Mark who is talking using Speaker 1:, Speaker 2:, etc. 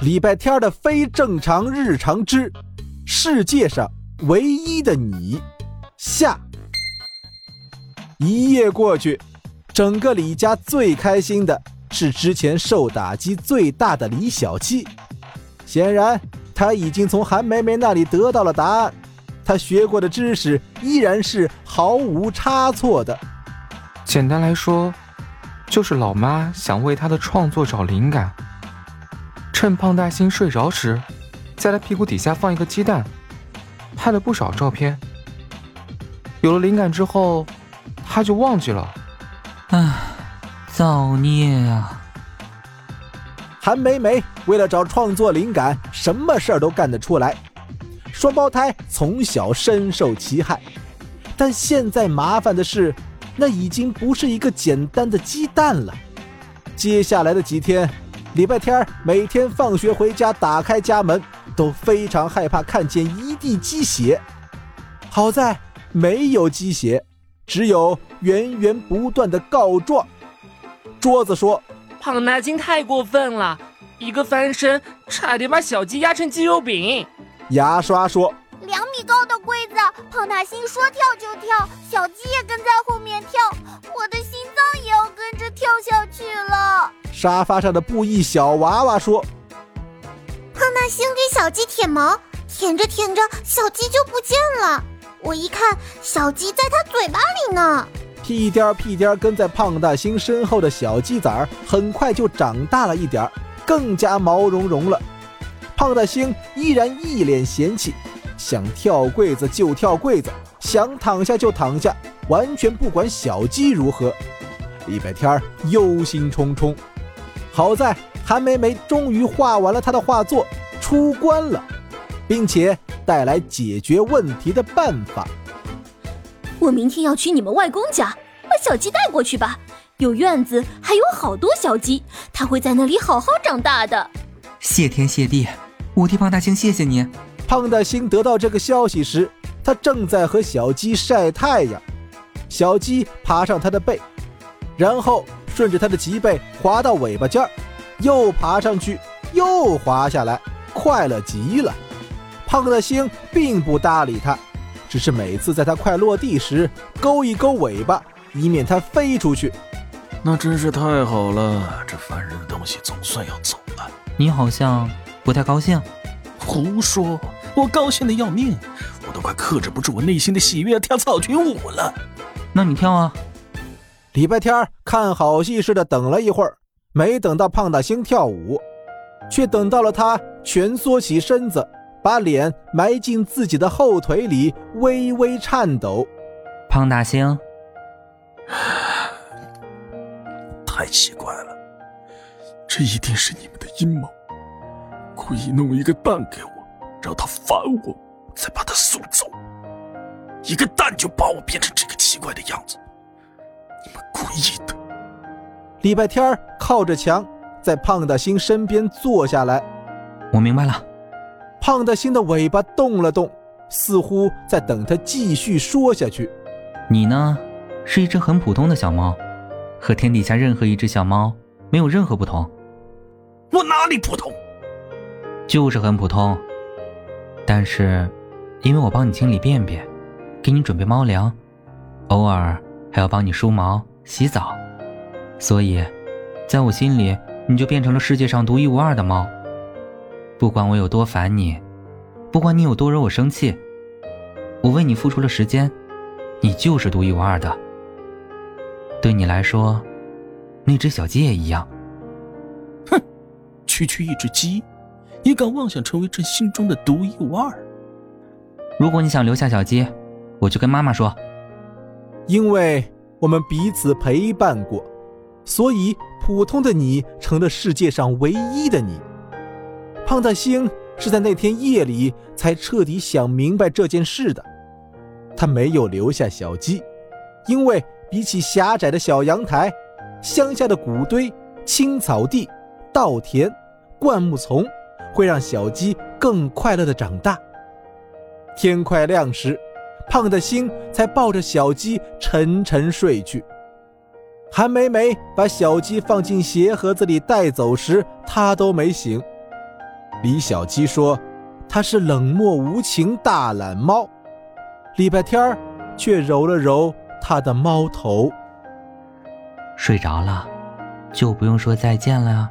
Speaker 1: 礼拜天的非正常日常之世界上唯一的你下。一夜过去，整个李家最开心的是之前受打击最大的李小七。显然，他已经从韩梅梅那里得到了答案，他学过的知识依然是毫无差错的。
Speaker 2: 简单来说，就是老妈想为他的创作找灵感，趁胖大星睡着时，在他屁股底下放一个鸡蛋，拍了不少照片。有了灵感之后。他就忘记了，
Speaker 3: 唉，造孽啊！
Speaker 1: 韩梅梅为了找创作灵感，什么事儿都干得出来。双胞胎从小深受其害，但现在麻烦的是，那已经不是一个简单的鸡蛋了。接下来的几天，礼拜天每天放学回家，打开家门都非常害怕看见一地鸡血。好在没有鸡血。只有源源不断的告状。桌子说：“
Speaker 4: 胖大星太过分了，一个翻身差点把小鸡压成鸡肉饼。”
Speaker 1: 牙刷说：“
Speaker 5: 两米高的柜子，胖大星说跳就跳，小鸡也跟在后面跳，我的心脏也要跟着跳下去了。”
Speaker 1: 沙发上的布艺小娃娃说：“
Speaker 5: 胖大星给小鸡舔毛，舔着舔着，小鸡就不见了。”我一看，小鸡在他嘴巴里呢。
Speaker 1: 屁颠儿屁颠儿跟在胖大星身后的小鸡崽儿，很快就长大了一点儿，更加毛茸茸了。胖大星依然一脸嫌弃，想跳柜子就跳柜子，想躺下就躺下，完全不管小鸡如何。礼拜天儿忧心忡忡，好在韩梅梅终于画完了她的画作，出关了，并且。带来解决问题的办法。
Speaker 6: 我明天要去你们外公家，把小鸡带过去吧。有院子，还有好多小鸡，它会在那里好好长大的。
Speaker 3: 谢天谢地，我替胖大星谢谢你。
Speaker 1: 胖大星得到这个消息时，他正在和小鸡晒太阳。小鸡爬上他的背，然后顺着他的脊背滑到尾巴尖儿，又爬上去，又滑下来，快乐极了。胖大星并不搭理他，只是每次在他快落地时勾一勾尾巴，以免他飞出去。
Speaker 7: 那真是太好了，这烦人的东西总算要走了。
Speaker 3: 你好像不太高兴。
Speaker 7: 胡说，我高兴的要命，我都快克制不住我内心的喜悦，跳草裙舞了。
Speaker 3: 那你跳啊！
Speaker 1: 礼拜天看好戏似的等了一会儿，没等到胖大星跳舞，却等到了他蜷缩起身子。把脸埋进自己的后腿里，微微颤抖。
Speaker 3: 胖大星，
Speaker 7: 太奇怪了，这一定是你们的阴谋，故意弄一个蛋给我，让他烦我，再把他送走。一个蛋就把我变成这个奇怪的样子，你们故意的。
Speaker 1: 礼拜天靠着墙，在胖大星身边坐下来。
Speaker 3: 我明白了。
Speaker 1: 胖大星的尾巴动了动，似乎在等他继续说下去。
Speaker 3: 你呢，是一只很普通的小猫，和天底下任何一只小猫没有任何不同。
Speaker 7: 我哪里普通？
Speaker 3: 就是很普通。但是，因为我帮你清理便便，给你准备猫粮，偶尔还要帮你梳毛、洗澡，所以，在我心里，你就变成了世界上独一无二的猫。不管我有多烦你，不管你有多惹我生气，我为你付出了时间，你就是独一无二的。对你来说，那只小鸡也一样。
Speaker 7: 哼，区区一只鸡，也敢妄想成为朕心中的独一无二？
Speaker 3: 如果你想留下小鸡，我就跟妈妈说。
Speaker 1: 因为我们彼此陪伴过，所以普通的你成了世界上唯一的你。胖大星是在那天夜里才彻底想明白这件事的。他没有留下小鸡，因为比起狭窄的小阳台，乡下的谷堆、青草地、稻田、灌木丛，会让小鸡更快乐的长大。天快亮时，胖的星才抱着小鸡沉沉睡去。韩梅梅把小鸡放进鞋盒子里带走时，他都没醒。李小鸡说它是冷漠无情大懒猫，礼拜天儿却揉了揉它的猫头。
Speaker 3: 睡着了，就不用说再见了。